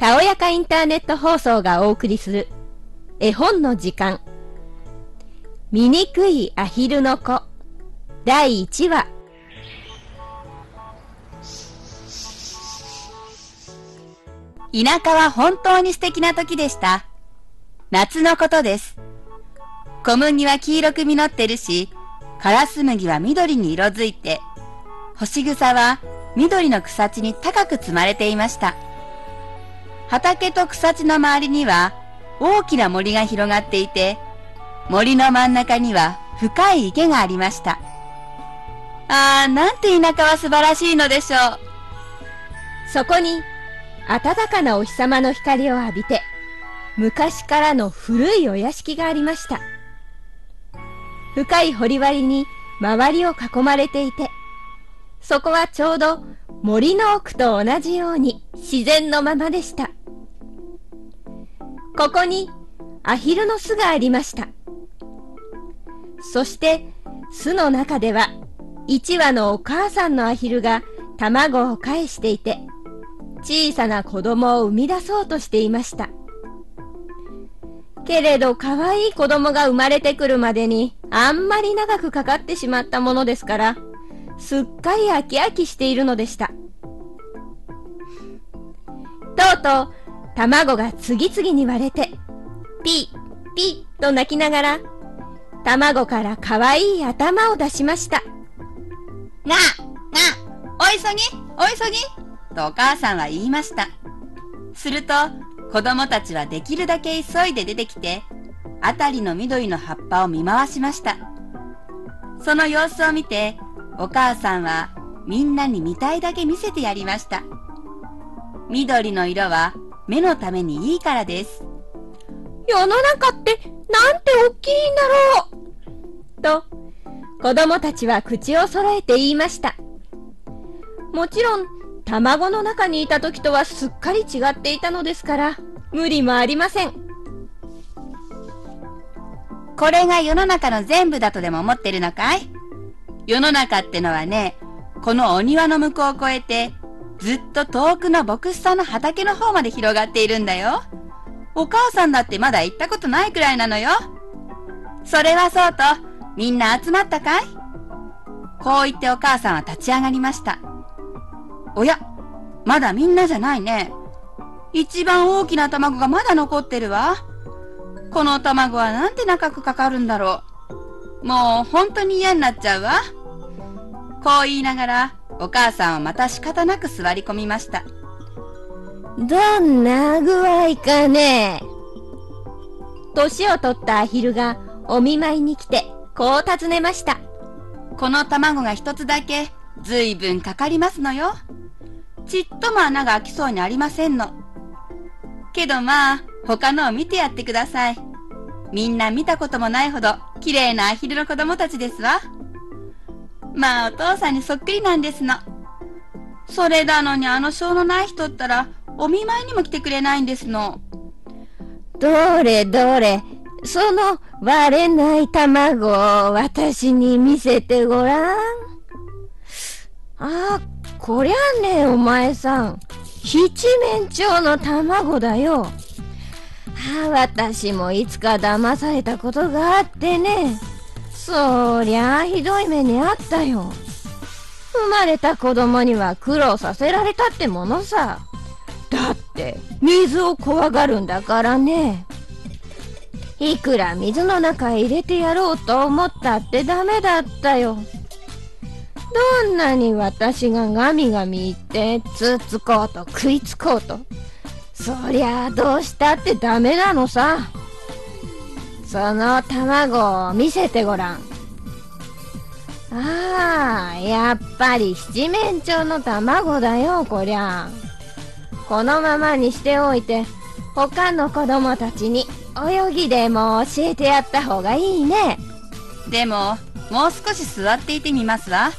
たおやかインターネット放送がお送りする絵本の時間醜いアヒルの子第1話田舎は本当に素敵な時でした。夏のことです。小麦は黄色く実ってるし、カラス麦は緑に色づいて、干し草は緑の草地に高く積まれていました。畑と草地の周りには大きな森が広がっていて、森の真ん中には深い池がありました。ああ、なんて田舎は素晴らしいのでしょう。そこに暖かなお日様の光を浴びて昔からの古いお屋敷がありました深い掘割に周りを囲まれていてそこはちょうど森の奥と同じように自然のままでしたここにアヒルの巣がありましたそして巣の中では1羽のお母さんのアヒルが卵を返していて小さな子供を生み出そうとしていました。けれど可愛い子供が生まれてくるまでにあんまり長くかかってしまったものですから、すっかり飽き飽きしているのでした。とうとう卵が次々に割れて、ピッピッと泣きながら、卵から可愛い頭を出しました。なあ、なあ、お急ぎ、お急ぎとお母さんは言いました。すると、子供たちはできるだけ急いで出てきて、あたりの緑の葉っぱを見回しました。その様子を見て、お母さんはみんなに見たいだけ見せてやりました。緑の色は目のためにいいからです。世の中ってなんて大きいんだろうと、子供たちは口を揃えて言いました。もちろん、卵の中にいた時とはすっかり違っていたのですから、無理もありません。これが世の中の全部だとでも思ってるのかい？世の中ってのはね、このお庭の向こうを越えて、ずっと遠くの牧師さんの畑の方まで広がっているんだよ。お母さんだってまだ行ったことないくらいなのよ。それはそうと、みんな集まったかい？こう言ってお母さんは立ち上がりました。おや、まだみんなじゃないね。一番大きな卵がまだ残ってるわ。この卵はなんて長くかかるんだろう。もう本当に嫌になっちゃうわ。こう言いながら、お母さんはまた仕方なく座り込みました。どんな具合かね年を取ったアヒルがお見舞いに来て、こう尋ねました。この卵が一つだけ、ずいぶんかかりますのよ。ちっとも穴が開きそうにありませんの。けどまあ、他のを見てやってください。みんな見たこともないほど、綺麗なアヒルの子供たちですわ。まあ、お父さんにそっくりなんですの。それなのにあの性のない人ったら、お見舞いにも来てくれないんですの。どれどれ、その割れない卵を私に見せてごらん。あ、こりゃね、お前さん。七面鳥の卵だよ。あ私もいつか騙されたことがあってね。そりゃあひどい目にあったよ。生まれた子供には苦労させられたってものさ。だって、水を怖がるんだからね。いくら水の中へ入れてやろうと思ったってダメだったよ。どんなに私がガミガミ言ってつっつこうと食いつこうと。そりゃあどうしたってダメなのさ。その卵を見せてごらん。ああ、やっぱり七面鳥の卵だよ、こりゃ。このままにしておいて、他の子供たちに泳ぎでも教えてやった方がいいね。でも、もう少し座っていてみますわ。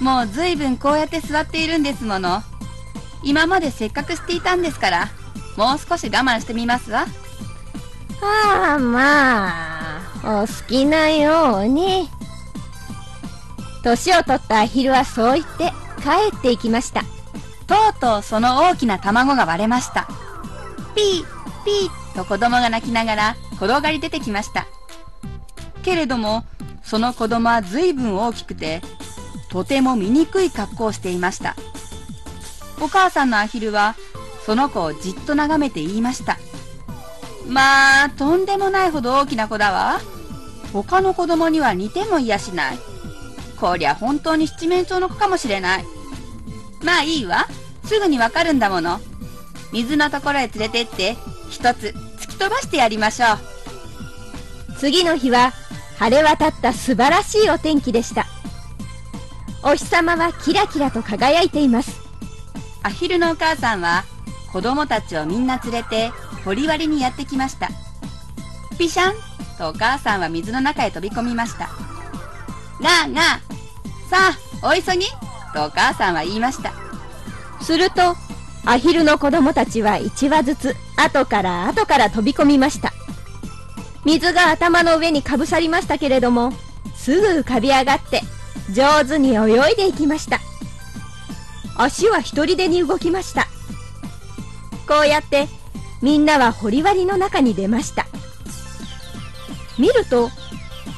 もうずいぶんこうやって座っているんですもの。今までせっかくしていたんですから、もう少し我慢してみますわ。ああ、まあ、お好きなように。年を取ったアヒルはそう言って帰っていきました。とうとうその大きな卵が割れました。ピー、ピーと子供が泣きながら転がり出てきました。けれども、その子供は随分大きくて、とても醜い格好をしていました。お母さんのアヒルは、その子をじっと眺めて言いました。まあ、とんでもないほど大きな子だわ。他の子供には似てもいやしない。こりゃ本当に七面鳥の子かもしれない。まあいいわ。すぐにわかるんだもの。水のところへ連れてって、一つ突き飛ばしてやりましょう。次の日は、晴れ渡った素晴らしいお天気でした。お日様はキラキラと輝いています。アヒルのお母さんは、子供たちをみんな連れて、堀割にやってきました。ピシャンとお母さんは水の中へ飛び込みました。ガーガーさあ、お急ぎとお母さんは言いました。すると、アヒルの子供たちは1羽ずつ後から後から飛び込みました。水が頭の上にかぶさりましたけれども、すぐ浮かび上がって上手に泳いでいきました。足は一人でに動きました。こうやってみんなは堀割りの中に出ました。見ると、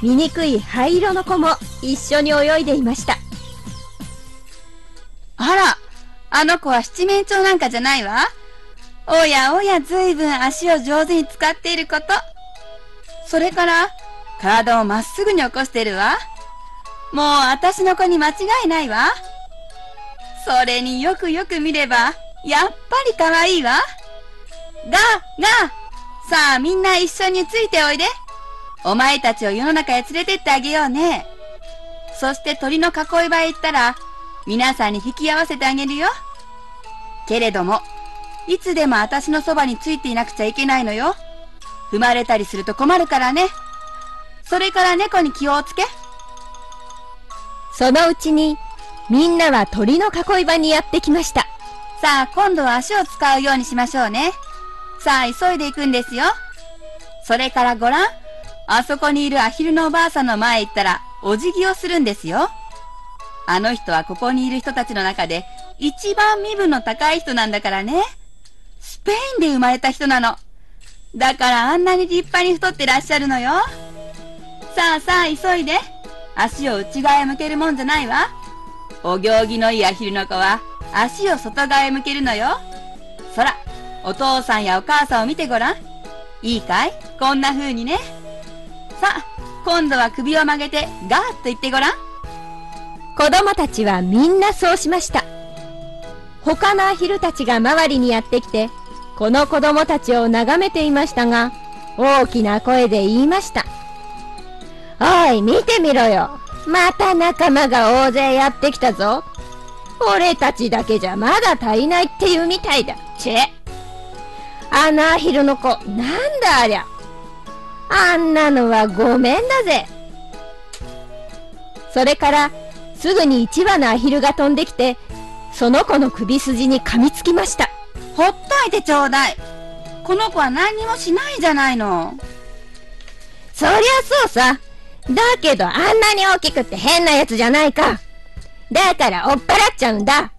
醜い灰色の子も一緒に泳いでいました。あら、あの子は七面鳥なんかじゃないわ。おやおやずいぶん足を上手に使っていること。それから、体をまっすぐに起こしてるわ。もう私の子に間違いないわ。それによくよく見れば、やっぱり可愛いわ。が、が、さあみんな一緒についておいで。お前たちを世の中へ連れてってあげようね。そして鳥の囲い場へ行ったら、皆さんに引き合わせてあげるよ。けれども、いつでも私のそばについていなくちゃいけないのよ。踏まれたりすると困るからね。それから猫に気をつけ。そのうちに、みんなは鳥の囲い場にやってきました。さあ、今度は足を使うようにしましょうね。さあ、急いで行くんですよ。それからごらん。あそこにいるアヒルのおばあさんの前行ったら、お辞儀をするんですよ。あの人はここにいる人たちの中で、一番身分の高い人なんだからね。スペインで生まれた人なの。だからあんなに立派に太ってらっしゃるのよ。さあさあ急いで。足を内側へ向けるもんじゃないわ。お行儀のいいアヒルの子は足を外側へ向けるのよ。そら、お父さんやお母さんを見てごらん。いいかい？こんな風にね。さあ、今度は首を曲げてガーッと言ってごらん。子供たちはみんなそうしました。他のアヒルたちが周りにやってきて、この子供たちを眺めていましたが、大きな声で言いました。おい、見てみろよ。また仲間が大勢やってきたぞ。俺たちだけじゃまだ足りないって言うみたいだ。チェ。あのアヒルの子、なんだありゃ。あんなのはごめんだぜ。それから、すぐに一羽のアヒルが飛んできて、その子の首筋に噛みつきました。ほっといてちょうだい。この子は何にもしないじゃないの。そりゃそうさ。だけどあんなに大きくって変なやつじゃないか。だから追っ払っちゃうんだ。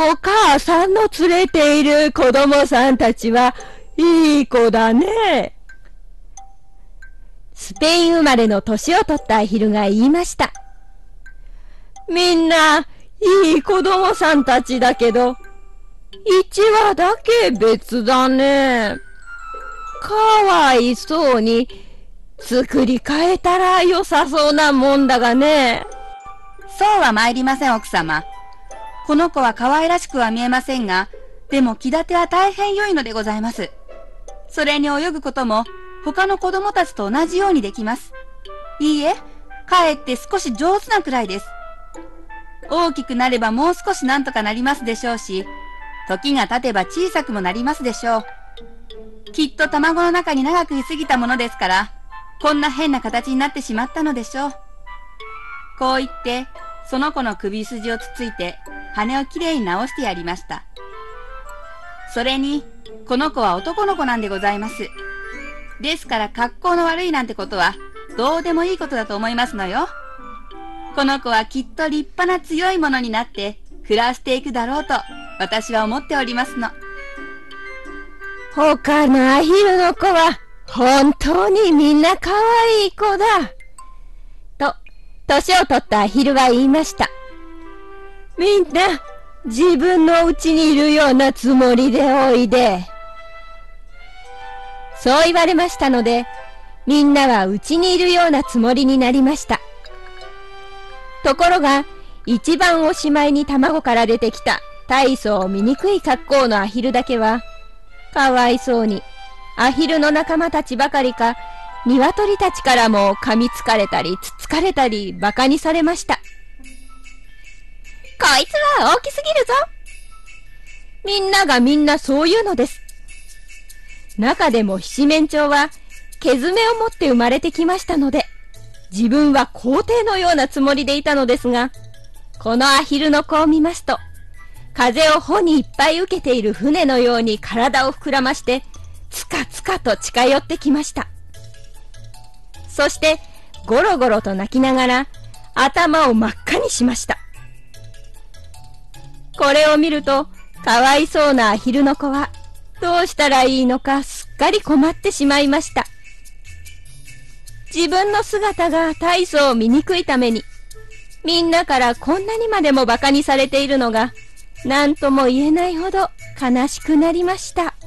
お母さんの連れている子供さんたちはいい子だね。スペイン生まれの年を取ったアヒルが言いました。みんな、いい子供さんたちだけど、一羽だけ別だね。かわいそうに、作り変えたら良さそうなもんだがね。そうは参りません、奥様。この子は可愛らしくは見えませんが、でも気立ては大変良いのでございます。それに泳ぐことも他の子供たちと同じようにできます。いいえ、かえって少し上手なくらいです。大きくなればもう少しなんとかなりますでしょうし、時が経てば小さくもなりますでしょう。きっと卵の中に長く居すぎたものですから、こんな変な形になってしまったのでしょう。こう言って、その子の首筋をつついて、羽をきれいに直してやりました。それに、この子は男の子なんでございます。ですから格好の悪いなんてことは、どうでもいいことだと思いますのよ。この子はきっと立派な強いものになって暮らしていくだろうと私は思っておりますの。他のアヒルの子は本当にみんな可愛い子だ。と、年を取ったアヒルは言いました。みんな、自分の家にいるようなつもりでおいで。そう言われましたので、みんなは家にいるようなつもりになりました。ところが、一番おしまいに卵から出てきた大層醜い格好のアヒルだけは、かわいそうに、アヒルの仲間たちばかりか、鶏たちからも噛みつかれたり、つつかれたり、馬鹿にされました。こいつは大きすぎるぞみんながみんなそう言うのです。中でも七面鳥は、毛爪を持って生まれてきましたので、自分は皇帝のようなつもりでいたのですが、このアヒルの子を見ますと、風を帆にいっぱい受けている船のように体を膨らまして、つかつかと近寄ってきました。そして、ゴロゴロと泣きながら、頭を真っ赤にしました。これを見ると、かわいそうなアヒルの子は、どうしたらいいのかすっかり困ってしまいました。自分の姿が大層醜いために、みんなからこんなにまでも馬鹿にされているのが、何とも言えないほど悲しくなりました。